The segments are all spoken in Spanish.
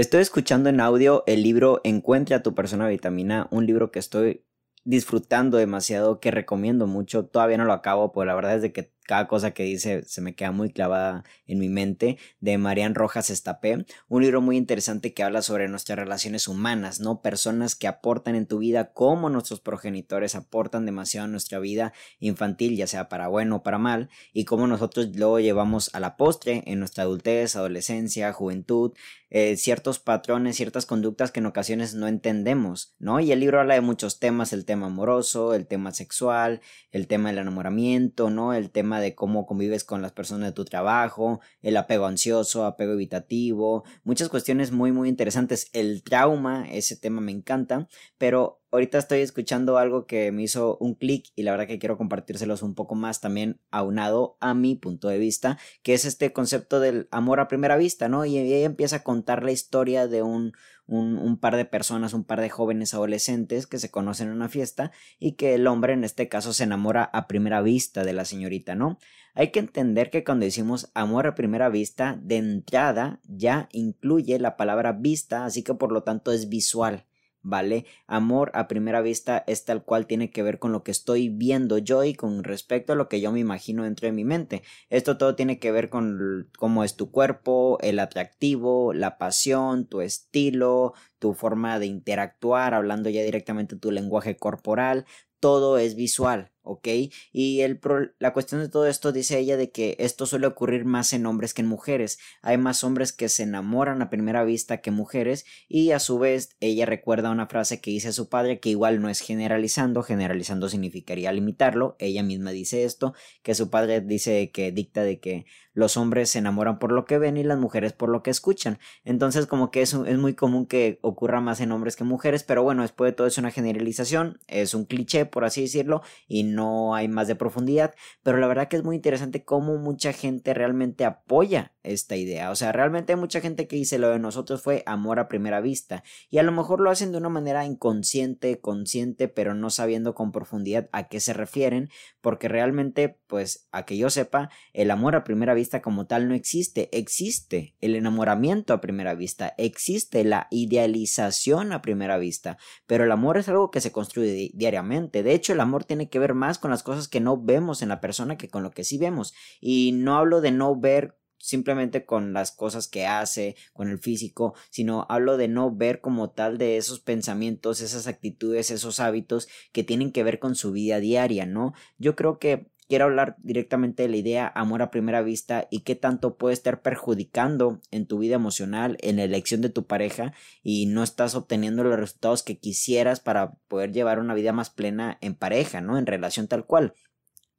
Estoy escuchando en audio el libro Encuentre a tu persona vitamina, un libro que estoy disfrutando demasiado, que recomiendo mucho. Todavía no lo acabo, pero la verdad es de que cada cosa que dice se me queda muy clavada en mi mente, de Marian Rojas Estapé, un libro muy interesante que habla sobre nuestras relaciones humanas, ¿no? Personas que aportan en tu vida, como nuestros progenitores aportan demasiado en nuestra vida infantil, ya sea para bueno o para mal, y cómo nosotros lo llevamos a la postre en nuestra adultez, adolescencia, juventud, eh, ciertos patrones, ciertas conductas que en ocasiones no entendemos, ¿no? Y el libro habla de muchos temas, el tema amoroso, el tema sexual, el tema del enamoramiento, ¿no? El tema de cómo convives con las personas de tu trabajo, el apego ansioso, apego evitativo, muchas cuestiones muy muy interesantes. El trauma, ese tema me encanta, pero ahorita estoy escuchando algo que me hizo un clic y la verdad que quiero compartírselos un poco más también aunado a mi punto de vista, que es este concepto del amor a primera vista, ¿no? Y ella empieza a contar la historia de un, un, un, par de personas, un par de jóvenes adolescentes que se conocen en una fiesta y que el hombre en este caso se enamora a primera vista de la señorita, ¿no? Hay que entender que cuando decimos amor a primera vista, de entrada ya incluye la palabra vista, así que por lo tanto es visual. ¿Vale? Amor a primera vista es tal cual tiene que ver con lo que estoy viendo yo y con respecto a lo que yo me imagino dentro de mi mente. Esto todo tiene que ver con cómo es tu cuerpo, el atractivo, la pasión, tu estilo, tu forma de interactuar, hablando ya directamente tu lenguaje corporal, todo es visual, ¿ok? Y el la cuestión de todo esto dice ella de que esto suele ocurrir más en hombres que en mujeres. Hay más hombres que se enamoran a primera vista que mujeres y a su vez ella recuerda una frase que dice su padre que igual no es generalizando, generalizando significaría limitarlo. Ella misma dice esto, que su padre dice que dicta de que los hombres se enamoran por lo que ven y las mujeres por lo que escuchan. Entonces como que es, es muy común que ocurra más en hombres que en mujeres, pero bueno, después de todo es una generalización, es un cliché por así decirlo y no hay más de profundidad, pero la verdad que es muy interesante cómo mucha gente realmente apoya esta idea, o sea, realmente hay mucha gente que dice lo de nosotros fue amor a primera vista y a lo mejor lo hacen de una manera inconsciente, consciente, pero no sabiendo con profundidad a qué se refieren, porque realmente, pues, a que yo sepa, el amor a primera vista como tal no existe, existe el enamoramiento a primera vista, existe la idealización a primera vista, pero el amor es algo que se construye diariamente, de hecho el amor tiene que ver más con las cosas que no vemos en la persona que con lo que sí vemos, y no hablo de no ver simplemente con las cosas que hace, con el físico, sino hablo de no ver como tal de esos pensamientos, esas actitudes, esos hábitos que tienen que ver con su vida diaria, ¿no? Yo creo que quiero hablar directamente de la idea amor a primera vista y qué tanto puede estar perjudicando en tu vida emocional, en la elección de tu pareja y no estás obteniendo los resultados que quisieras para poder llevar una vida más plena en pareja, ¿no? En relación tal cual.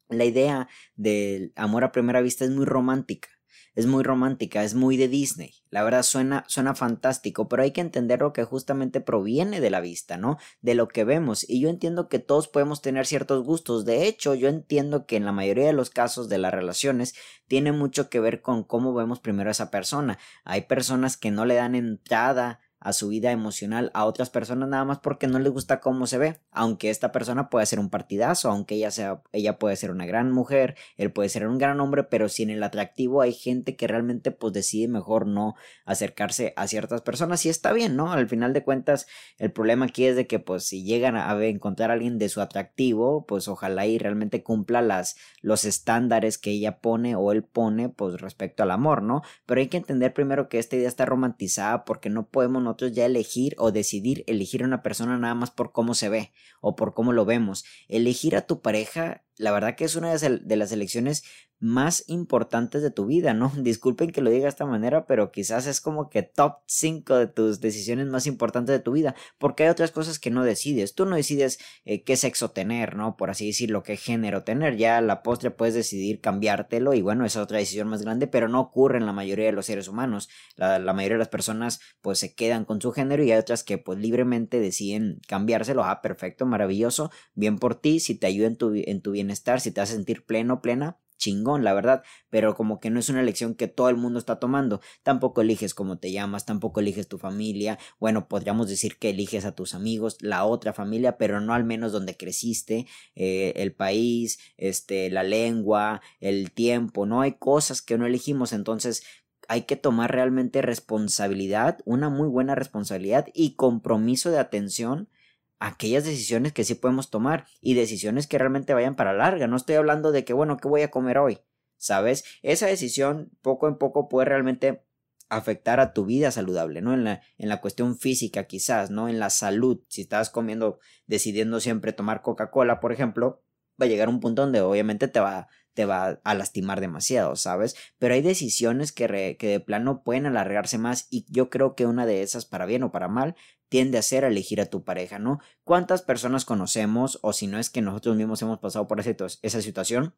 La idea del amor a primera vista es muy romántica es muy romántica, es muy de Disney. La verdad suena, suena fantástico, pero hay que entenderlo que justamente proviene de la vista, ¿no? De lo que vemos. Y yo entiendo que todos podemos tener ciertos gustos. De hecho, yo entiendo que en la mayoría de los casos de las relaciones tiene mucho que ver con cómo vemos primero a esa persona. Hay personas que no le dan entrada a su vida emocional a otras personas nada más porque no les gusta cómo se ve, aunque esta persona puede ser un partidazo, aunque ella sea ella puede ser una gran mujer, él puede ser un gran hombre, pero si en el atractivo hay gente que realmente pues decide mejor no acercarse a ciertas personas y está bien, ¿no? Al final de cuentas el problema aquí es de que pues si llegan a encontrar a alguien de su atractivo, pues ojalá y realmente cumpla las los estándares que ella pone o él pone pues respecto al amor, ¿no? Pero hay que entender primero que esta idea está romantizada porque no podemos nosotros ya elegir o decidir elegir a una persona nada más por cómo se ve o por cómo lo vemos. Elegir a tu pareja, la verdad que es una de las elecciones más importantes de tu vida, ¿no? Disculpen que lo diga de esta manera, pero quizás es como que top 5 de tus decisiones más importantes de tu vida, porque hay otras cosas que no decides. Tú no decides eh, qué sexo tener, ¿no? Por así decirlo, qué género tener. Ya a la postre puedes decidir cambiártelo y bueno, esa es otra decisión más grande, pero no ocurre en la mayoría de los seres humanos. La, mayoría de las personas pues se quedan con su género y hay otras que pues libremente deciden cambiárselo. Ah, perfecto, maravilloso, bien por ti, si te ayuda en tu, en tu bienestar, si te hace sentir pleno, plena, chingón, la verdad, pero como que no es una elección que todo el mundo está tomando. Tampoco eliges cómo te llamas, tampoco eliges tu familia. Bueno, podríamos decir que eliges a tus amigos, la otra familia, pero no al menos donde creciste, eh, el país, este, la lengua, el tiempo. No hay cosas que no elegimos, entonces hay que tomar realmente responsabilidad, una muy buena responsabilidad y compromiso de atención aquellas decisiones que sí podemos tomar y decisiones que realmente vayan para larga. No estoy hablando de que, bueno, ¿qué voy a comer hoy? ¿Sabes? Esa decisión poco en poco puede realmente afectar a tu vida saludable, ¿no? En la, en la cuestión física quizás, ¿no? En la salud. Si estás comiendo, decidiendo siempre tomar Coca-Cola, por ejemplo, va a llegar un punto donde obviamente te va, te va a lastimar demasiado, ¿sabes? Pero hay decisiones que, que de plano pueden alargarse más y yo creo que una de esas, para bien o para mal, tiende a ser elegir a tu pareja, ¿no? ¿Cuántas personas conocemos, o si no es que nosotros mismos hemos pasado por esa situación,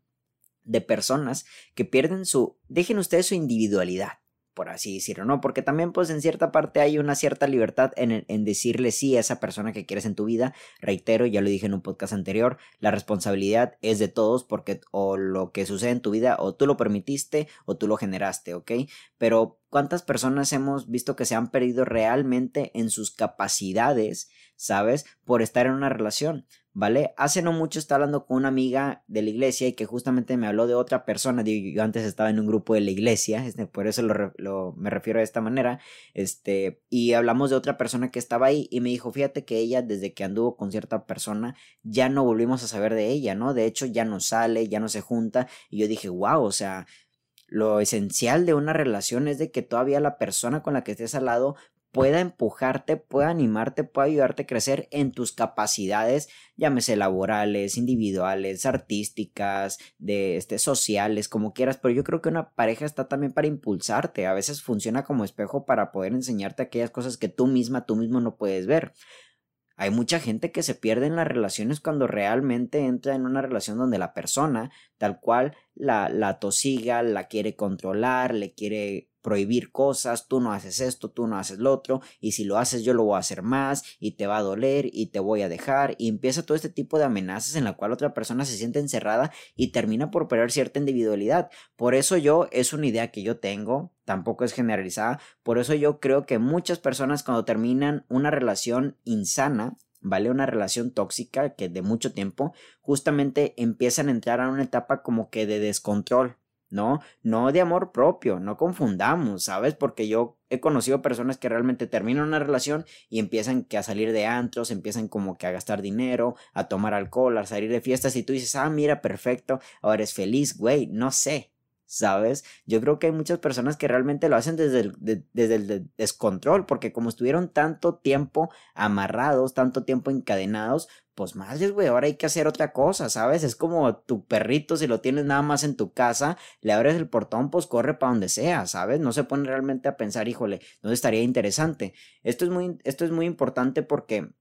de personas que pierden su, dejen ustedes su individualidad, por así decirlo, ¿no? Porque también pues en cierta parte hay una cierta libertad en, en, decirle sí a esa persona que quieres en tu vida. Reitero, ya lo dije en un podcast anterior, la responsabilidad es de todos porque o lo que sucede en tu vida o tú lo permitiste o tú lo generaste, ¿ok? Pero ¿cuántas personas hemos visto que se han perdido realmente en sus capacidades, ¿sabes? Por estar en una relación. ¿vale? Hace no mucho estaba hablando con una amiga de la iglesia y que justamente me habló de otra persona, yo antes estaba en un grupo de la iglesia, este, por eso lo, me refiero de esta manera, este, y hablamos de otra persona que estaba ahí y me dijo, fíjate que ella desde que anduvo con cierta persona ya no volvimos a saber de ella, ¿no? De hecho ya no sale, ya no se junta y yo dije, wow, o sea, lo esencial de una relación es de que todavía la persona con la que estés al lado pueda empujarte, pueda animarte, pueda ayudarte a crecer en tus capacidades, llámese laborales, individuales, artísticas, de este, sociales, como quieras, pero yo creo que una pareja está también para impulsarte, a veces funciona como espejo para poder enseñarte aquellas cosas que tú misma, tú mismo no puedes ver. Hay mucha gente que se pierde en las relaciones cuando realmente entra en una relación donde la persona, tal cual, la, la tosiga, la quiere controlar, le quiere prohibir cosas, tú no haces esto, tú no haces lo otro, y si lo haces yo lo voy a hacer más, y te va a doler, y te voy a dejar, y empieza todo este tipo de amenazas en la cual otra persona se siente encerrada y termina por perder cierta individualidad. Por eso yo, es una idea que yo tengo, tampoco es generalizada, por eso yo creo que muchas personas cuando terminan una relación insana, ¿vale? Una relación tóxica que de mucho tiempo, justamente empiezan a entrar a una etapa como que de descontrol, ¿no? No de amor propio, no confundamos, ¿sabes? Porque yo he conocido personas que realmente terminan una relación y empiezan que a salir de antros, empiezan como que a gastar dinero, a tomar alcohol, a salir de fiestas y tú dices, ah, mira, perfecto, ahora eres feliz, güey, no sé, ¿sabes? Yo creo que hay muchas personas que realmente lo hacen desde el, desde descontrol, porque como estuvieron tanto tiempo amarrados, tanto tiempo encadenados, pues madres, güey, ahora hay que hacer otra cosa, ¿sabes? Es como tu perrito, si lo tienes nada más en tu casa, le abres el portón, pues corre para donde sea, ¿sabes? No se pone realmente a pensar, híjole, no estaría interesante. Esto es muy, esto es muy importante porque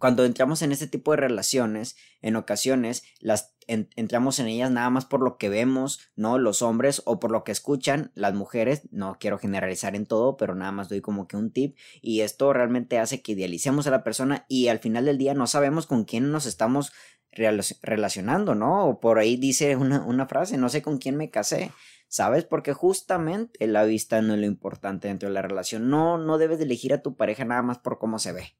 cuando entramos en este tipo de relaciones, en ocasiones las entramos en ellas nada más por lo que vemos, ¿no? Los hombres o por lo que escuchan las mujeres, no quiero generalizar en todo, pero nada más doy como que un tip y esto realmente hace que idealicemos a la persona y al final del día no sabemos con quién nos estamos relacionando, ¿no? O por ahí dice una, una frase, no sé con quién me casé. ¿Sabes? Porque justamente la vista no es lo importante dentro de la relación. No, no debes de elegir a tu pareja nada más por cómo se ve.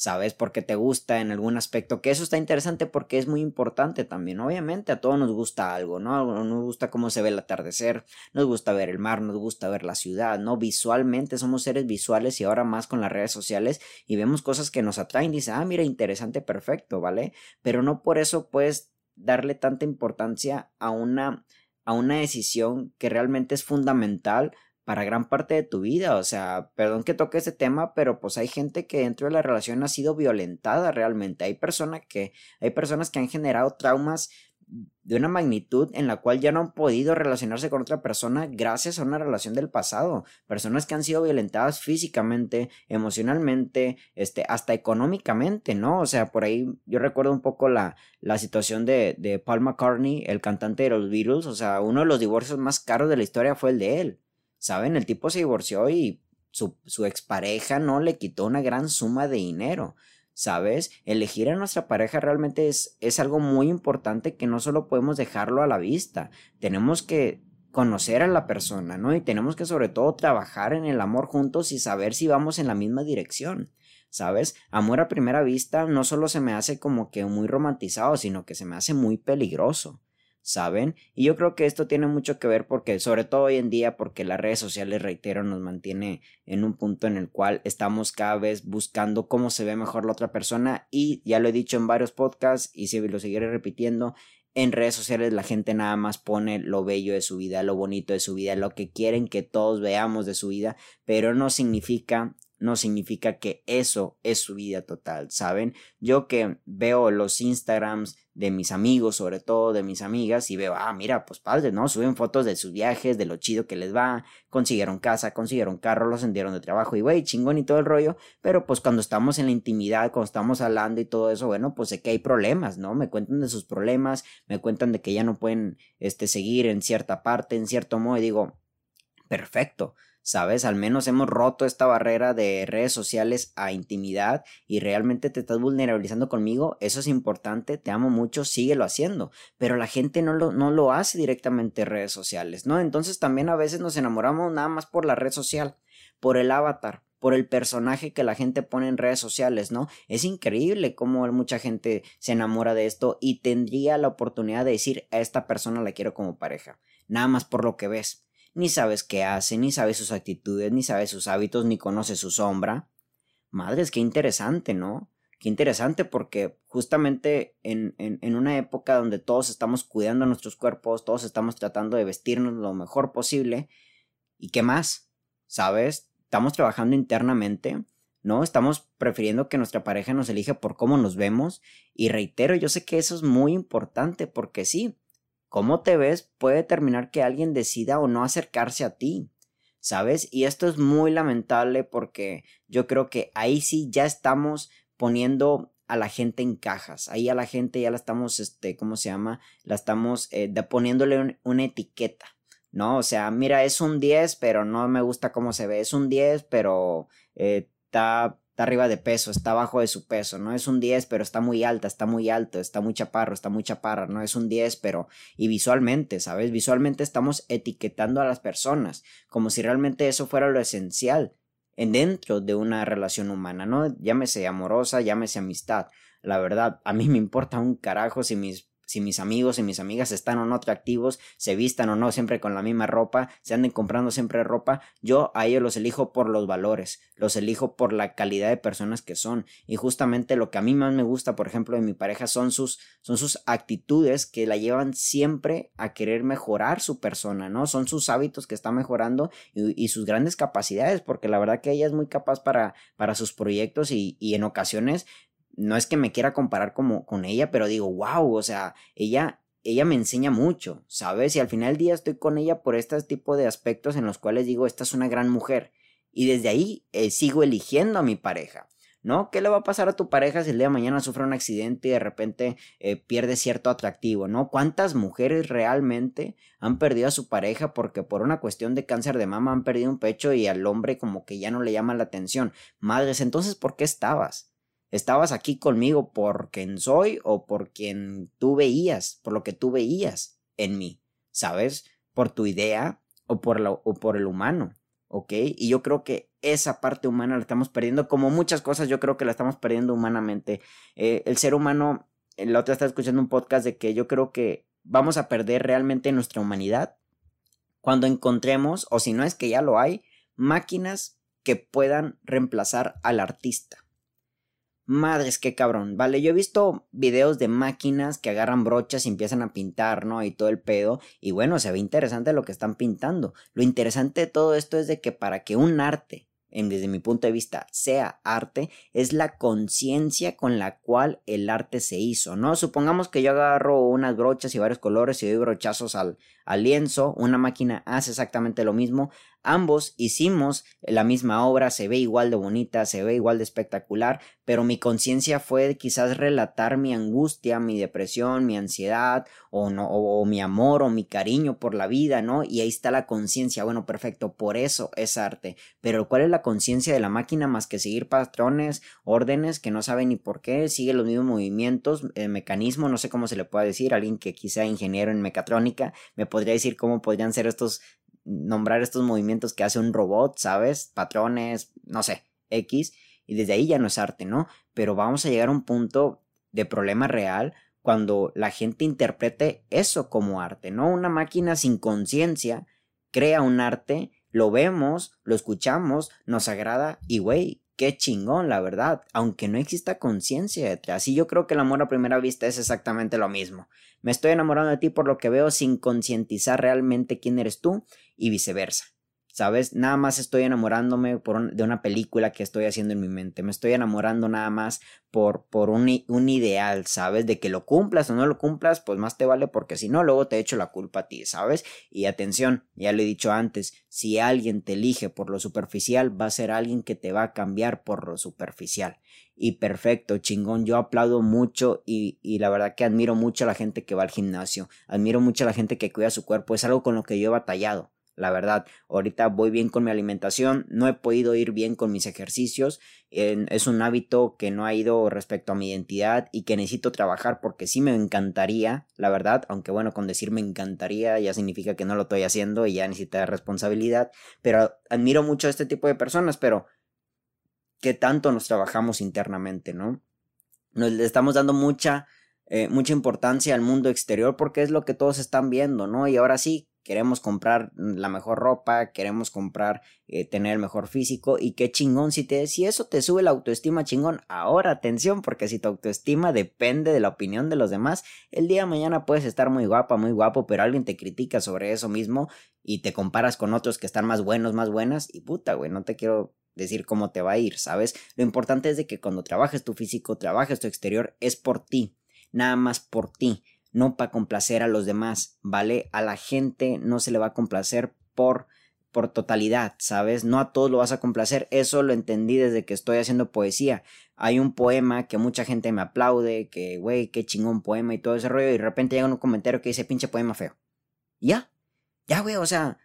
¿Sabes? Porque te gusta en algún aspecto, que eso está interesante porque es muy importante también. Obviamente a todos nos gusta algo, ¿no? Nos gusta cómo se ve el atardecer, nos gusta ver el mar, nos gusta ver la ciudad, ¿no? Visualmente somos seres visuales y ahora más con las redes sociales y vemos cosas que nos atraen dice, ah, mira, interesante, perfecto, ¿vale? Pero no por eso puedes darle tanta importancia a una a una decisión que realmente es fundamental para gran parte de tu vida. O sea, perdón que toque ese tema, pero pues hay gente que dentro de la relación ha sido violentada realmente. Hay personas que, hay personas que han generado traumas de una magnitud en la cual ya no han podido relacionarse con otra persona gracias a una relación del pasado. Personas que han sido violentadas físicamente, emocionalmente, este, hasta económicamente, ¿no? O sea, por ahí yo recuerdo un poco la, la situación de, de Paul McCartney, el cantante de los Beatles. O sea, uno de los divorcios más caros de la historia fue el de él. ¿Saben? El tipo se divorció y su, su expareja no le quitó una gran suma de dinero. ¿sabes? Elegir a nuestra pareja realmente es, es algo muy importante que no solo podemos dejarlo a la vista, tenemos que conocer a la persona, ¿no? Y tenemos que sobre todo trabajar en el amor juntos y saber si vamos en la misma dirección. ¿Sabes? Amor a primera vista no solo se me hace como que muy romantizado, sino que se me hace muy peligroso. ¿Saben? Y yo creo que esto tiene mucho que ver porque, sobre todo hoy en día, porque las redes sociales, reitero, nos mantiene en un punto en el cual estamos cada vez buscando cómo se ve mejor la otra persona y ya lo he dicho en varios podcasts y si lo seguiré repitiendo, en redes sociales la gente nada más pone lo bello de su vida, lo bonito de su vida, lo que quieren que todos veamos de su vida, pero no significa no significa que eso es su vida total, ¿saben? Yo que veo los Instagrams de mis amigos, sobre todo de mis amigas, y veo, ah, mira, pues padre, ¿no? Suben fotos de sus viajes, de lo chido que les va, consiguieron casa, consiguieron carro, los sentieron de trabajo, y güey, chingón y todo el rollo, pero pues cuando estamos en la intimidad, cuando estamos hablando y todo eso, bueno, pues sé que hay problemas, ¿no? Me cuentan de sus problemas, me cuentan de que ya no pueden, este, seguir en cierta parte, en cierto modo, y digo, perfecto, ¿sabes? Al menos hemos roto esta barrera de redes sociales a intimidad y realmente te estás vulnerabilizando conmigo, eso es importante, te amo mucho, síguelo haciendo, pero la gente no lo, no lo hace directamente en redes sociales, ¿no? Entonces también a veces nos enamoramos nada más por la red social, por el avatar, por el personaje que la gente pone en redes sociales, ¿no? Es increíble cómo mucha gente se enamora de esto y tendría la oportunidad de decir a esta persona la quiero como pareja, nada más por lo que ves ni sabes qué hace, ni sabes sus actitudes, ni sabes sus hábitos, ni conoces su sombra. Madres, qué interesante, ¿no? Qué interesante porque justamente en, en, en, una época donde todos estamos cuidando nuestros cuerpos, todos estamos tratando de vestirnos lo mejor posible, ¿y qué más? ¿Sabes? Estamos trabajando internamente, ¿no? Estamos prefiriendo que nuestra pareja nos elija por cómo nos vemos y reitero, yo sé que eso es muy importante porque sí, cómo te ves puede determinar que alguien decida o no acercarse a ti. ¿Sabes? Y esto es muy lamentable porque yo creo que ahí sí ya estamos poniendo a la gente en cajas. Ahí a la gente ya la estamos, este, ¿cómo se llama? La estamos eh, poniéndole una etiqueta. ¿No? O sea, mira, es un 10, pero no me gusta cómo se ve. Es un 10, pero eh, está arriba de peso, está abajo de su peso, no es un 10, pero está muy alta, está muy alto, está muy chaparro, está muy chaparra, no es un 10, pero y visualmente, ¿sabes? Visualmente estamos etiquetando a las personas como si realmente eso fuera lo esencial en dentro de una relación humana, ¿no? Llámese amorosa, llámese amistad. La verdad, a mí me importa un carajo si mis si mis amigos y mis amigas están o no atractivos, se vistan o no siempre con la misma ropa, se anden comprando siempre ropa, yo a ellos los elijo por los valores, los elijo por la calidad de personas que son. Y justamente lo que a mí más me gusta, por ejemplo, de mi pareja son sus, son sus actitudes que la llevan siempre a querer mejorar su persona, ¿no? Son sus hábitos que está mejorando y, sus grandes capacidades, porque la verdad que ella es muy capaz para, para sus proyectos y, y en ocasiones no es que me quiera comparar como con ella, pero digo, wow, o sea, ella, ella me enseña mucho, ¿sabes? Y al final del día estoy con ella por este tipo de aspectos en los cuales digo, esta es una gran mujer. Y desde ahí eh, sigo eligiendo a mi pareja. ¿No? ¿Qué le va a pasar a tu pareja si el día de mañana sufre un accidente y de repente eh, pierde cierto atractivo? ¿No? ¿Cuántas mujeres realmente han perdido a su pareja porque por una cuestión de cáncer de mama han perdido un pecho y al hombre como que ya no le llama la atención? Madres, entonces, ¿por qué estabas? ¿Estabas aquí conmigo por quien soy o por quien tú veías, por lo que tú veías en mí? ¿Sabes? ¿Por tu idea o por, o por el humano? ¿Ok? Y yo creo que esa parte humana la estamos perdiendo, como muchas cosas yo creo que la estamos perdiendo humanamente. Eh, el ser humano, la otra está escuchando un podcast de que yo creo que vamos a perder realmente nuestra humanidad cuando encontremos, o si no es que ya lo hay, máquinas que puedan reemplazar al artista. Madres, qué cabrón. Vale, yo he visto videos de máquinas que agarran brochas y empiezan a pintar, ¿no? Y todo el pedo. Y bueno, se ve interesante lo que están pintando. Lo interesante de todo esto es de que para que un arte desde mi punto de vista, sea arte, es la conciencia con la cual el arte se hizo, ¿no? Supongamos que yo agarro unas brochas y varios colores y doy brochazos al, al lienzo, una máquina hace exactamente lo mismo, Ambos hicimos la misma obra, se ve igual de bonita, se ve igual de espectacular, pero mi conciencia fue quizás relatar mi angustia, mi depresión, mi ansiedad, o no, o, mi amor, o mi cariño por la vida, ¿no? Y ahí está la conciencia, bueno, perfecto, por eso es arte. Pero ¿cuál es la conciencia de la máquina más que seguir patrones, órdenes que no sabe ni por qué, sigue los mismos movimientos, el mecanismo, no sé cómo se le puede decir, alguien que quizá ingeniero en mecatrónica, me podría decir cómo podrían ser estos nombrar estos movimientos que hace un robot, ¿sabes? Patrones, no sé, X, y desde ahí ya no es arte, ¿no? Pero vamos a llegar a un punto de problema real cuando la gente interprete eso como arte, ¿no? Una máquina sin conciencia crea un arte, lo vemos, lo escuchamos, nos agrada y, güey, qué chingón, la verdad, aunque no exista conciencia detrás. Y yo creo que el amor a primera vista es exactamente lo mismo. Me estoy enamorando de ti por lo que veo sin concientizar realmente quién eres tú y viceversa. ¿Sabes? Nada más estoy enamorándome por de una película que estoy haciendo en mi mente. Me estoy enamorando nada más por, por un, un, ideal, ¿sabes? De que lo cumplas o no lo cumplas, pues más te vale porque si no, luego te echo la culpa a ti, ¿sabes? Y atención, ya lo he dicho antes, si alguien te elige por lo superficial, va a ser alguien que te va a cambiar por lo superficial y perfecto, chingón. Yo aplaudo mucho y, y, la verdad que admiro mucho a la gente que va al gimnasio. Admiro mucho a la gente que cuida su cuerpo. Es algo con lo que yo he batallado. La verdad, ahorita voy bien con mi alimentación, no he podido ir bien con mis ejercicios, es un hábito que no ha ido respecto a mi identidad y que necesito trabajar porque sí me encantaría, la verdad, aunque bueno, con decir me encantaría ya significa que no lo estoy haciendo y ya necesita responsabilidad, pero admiro mucho a este tipo de personas, pero qué tanto nos trabajamos internamente, ¿no? Nos le estamos dando mucha, eh, mucha importancia al mundo exterior porque es lo que todos están viendo, ¿no? Y ahora sí, queremos comprar la mejor ropa, queremos comprar, eh, tener el mejor físico y qué chingón, si, te, si eso te sube la autoestima chingón, ahora atención, porque si tu autoestima depende de la opinión de los demás, el día de mañana puedes estar muy guapa, muy guapo, pero alguien te critica sobre eso mismo y te comparas con otros que están más buenos, más buenas y puta, güey, no te quiero decir cómo te va a ir, ¿sabes? Lo importante es de que cuando trabajes tu físico, trabajes tu exterior, es por ti, nada más por ti, no para complacer a los demás, ¿vale? A la gente no se le va a complacer por por totalidad, ¿sabes? No a todos lo vas a complacer, eso lo entendí desde que estoy haciendo poesía. Hay un poema que mucha gente me aplaude, que, güey, qué chingón poema y todo ese rollo, y de repente llega un comentario que dice, pinche poema feo. Ya, ya, güey, o sea,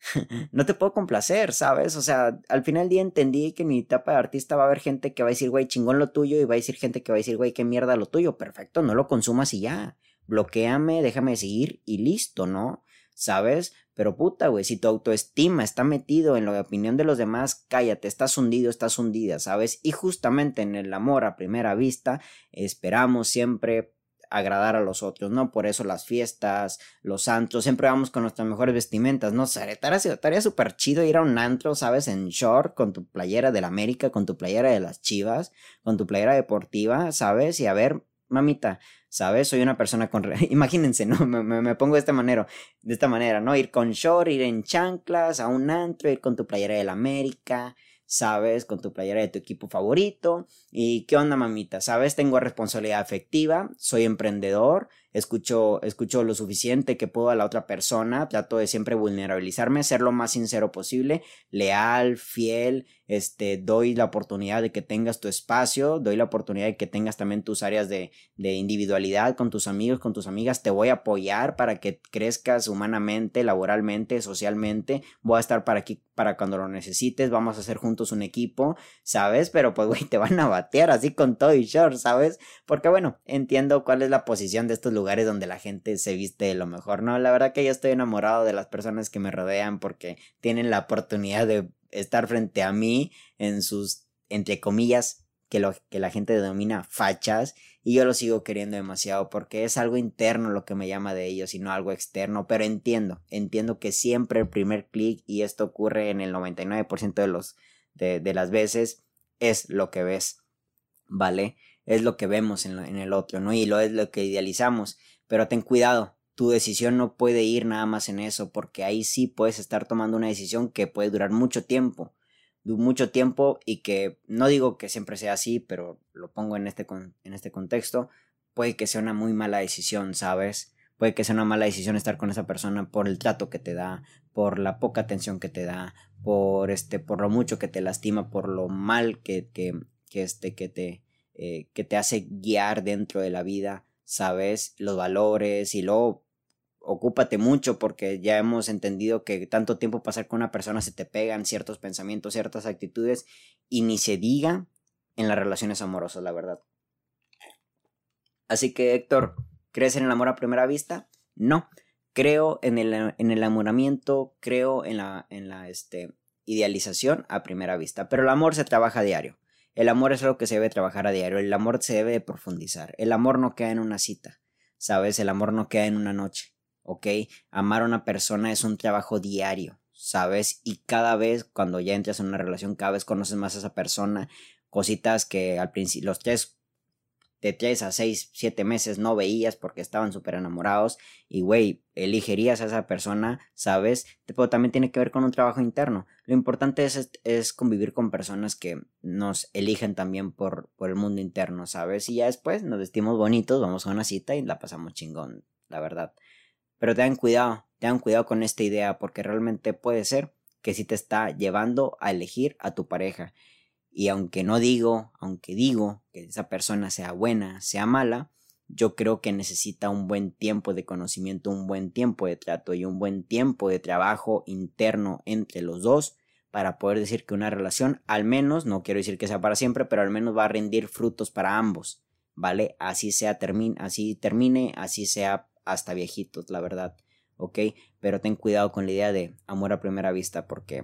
no te puedo complacer, ¿sabes? O sea, al final del día entendí que en mi etapa de artista va a haber gente que va a decir, güey, chingón lo tuyo, y va a decir gente que va a decir, güey, qué mierda lo tuyo. Perfecto, no lo consumas y ya. Bloquéame, déjame seguir y listo, ¿no? ¿Sabes? Pero puta, güey, si tu autoestima está metido en la opinión de los demás, cállate, estás hundido, estás hundida, ¿sabes? Y justamente en el amor a primera vista, esperamos siempre agradar a los otros, ¿no? Por eso las fiestas, los antros, siempre vamos con nuestras mejores vestimentas, ¿no? Estaría súper chido ir a un antro, ¿sabes? En short, con tu playera del América, con tu playera de las Chivas, con tu playera deportiva, ¿sabes? Y a ver, mamita, ¿sabes? Soy una persona con... Imagínense, ¿no? Me, me, pongo de esta manera, de esta manera, ¿no? Ir con short, ir en chanclas a un antro, ir con tu playera del América, ¿sabes? Con tu playera de tu equipo favorito. ¿Y qué onda, mamita? ¿Sabes? Tengo responsabilidad afectiva, soy emprendedor, escucho, escucho lo suficiente que puedo a la otra persona, trato de siempre vulnerabilizarme, ser lo más sincero posible, leal, fiel, este, doy la oportunidad de que tengas tu espacio, doy la oportunidad de que tengas también tus áreas de, de individualidad con tus amigos, con tus amigas, te voy a apoyar para que crezcas humanamente, laboralmente, socialmente, voy a estar para aquí para cuando lo necesites, vamos a hacer juntos un equipo, ¿sabes? Pero pues, güey, te van a batear así con todo y short, ¿sabes? Porque bueno, entiendo cuál es la posición de estos lugares donde la gente se viste de lo mejor, ¿no? La verdad que yo estoy enamorado de las personas que me rodean porque tienen la oportunidad de estar frente a mí en sus, entre comillas, que, lo, que la gente denomina fachas, y yo lo sigo queriendo demasiado porque es algo interno lo que me llama de ellos y no algo externo, pero entiendo, entiendo que siempre el primer clic, y esto ocurre en el 99% de, los, de, de, las veces, es lo que ves, ¿vale? Es lo que vemos en, el otro, ¿no? Y lo es lo que idealizamos, pero ten cuidado, tu decisión no puede ir nada más en eso, porque ahí sí puedes estar tomando una decisión que puede durar mucho tiempo, mucho tiempo y que no digo que siempre sea así, pero lo pongo en este, en este contexto, puede que sea una muy mala decisión, ¿sabes? Puede que sea una mala decisión estar con esa persona por el trato que te da, por la poca atención que te da, por este, por lo mucho que te lastima, por lo mal que, que, que este, que te, eh, que te hace guiar dentro de la vida, sabes, los valores y luego ocúpate mucho porque ya hemos entendido que tanto tiempo pasar con una persona se te pegan ciertos pensamientos, ciertas actitudes y ni se diga en las relaciones amorosas, la verdad. Así que Héctor, ¿crees en el amor a primera vista? No. Creo en el, en el enamoramiento, creo en la, en la este, idealización a primera vista, pero el amor se trabaja a diario. El amor es algo que se debe trabajar a diario, el amor se debe profundizar. El amor no queda en una cita, ¿sabes? El amor no queda en una noche, ¿ok? Amar a una persona es un trabajo diario, ¿sabes? Y cada vez cuando ya entras en una relación, cada vez conoces más a esa persona, cositas que al principio, los tres de tres a seis, siete meses no veías porque estaban súper enamorados y, güey, elegirías a esa persona, ¿sabes? Pero también tiene que ver con un trabajo interno. Lo importante es, es convivir con personas que nos eligen también por, por el mundo interno, ¿sabes? Y ya después nos vestimos bonitos, vamos a una cita y la pasamos chingón, la verdad. Pero tengan cuidado, tengan cuidado con esta idea porque realmente puede ser que sí te está llevando a elegir a tu pareja. Y aunque no digo, aunque digo que esa persona sea buena, sea mala, yo creo que necesita un buen tiempo de conocimiento, un buen tiempo de trato y un buen tiempo de trabajo interno entre los dos para poder decir que una relación, al menos, no quiero decir que sea para siempre, pero al menos va a rendir frutos para ambos, ¿vale? Así sea, termine, así termine, así sea hasta viejitos, la verdad, ¿ok? Pero ten cuidado con la idea de amor a primera vista porque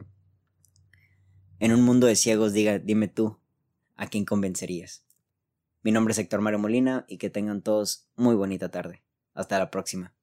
en un mundo de ciegos, diga, dime tú, ¿a quién convencerías? Mi nombre es Héctor Mario Molina y que tengan todos muy bonita tarde. Hasta la próxima.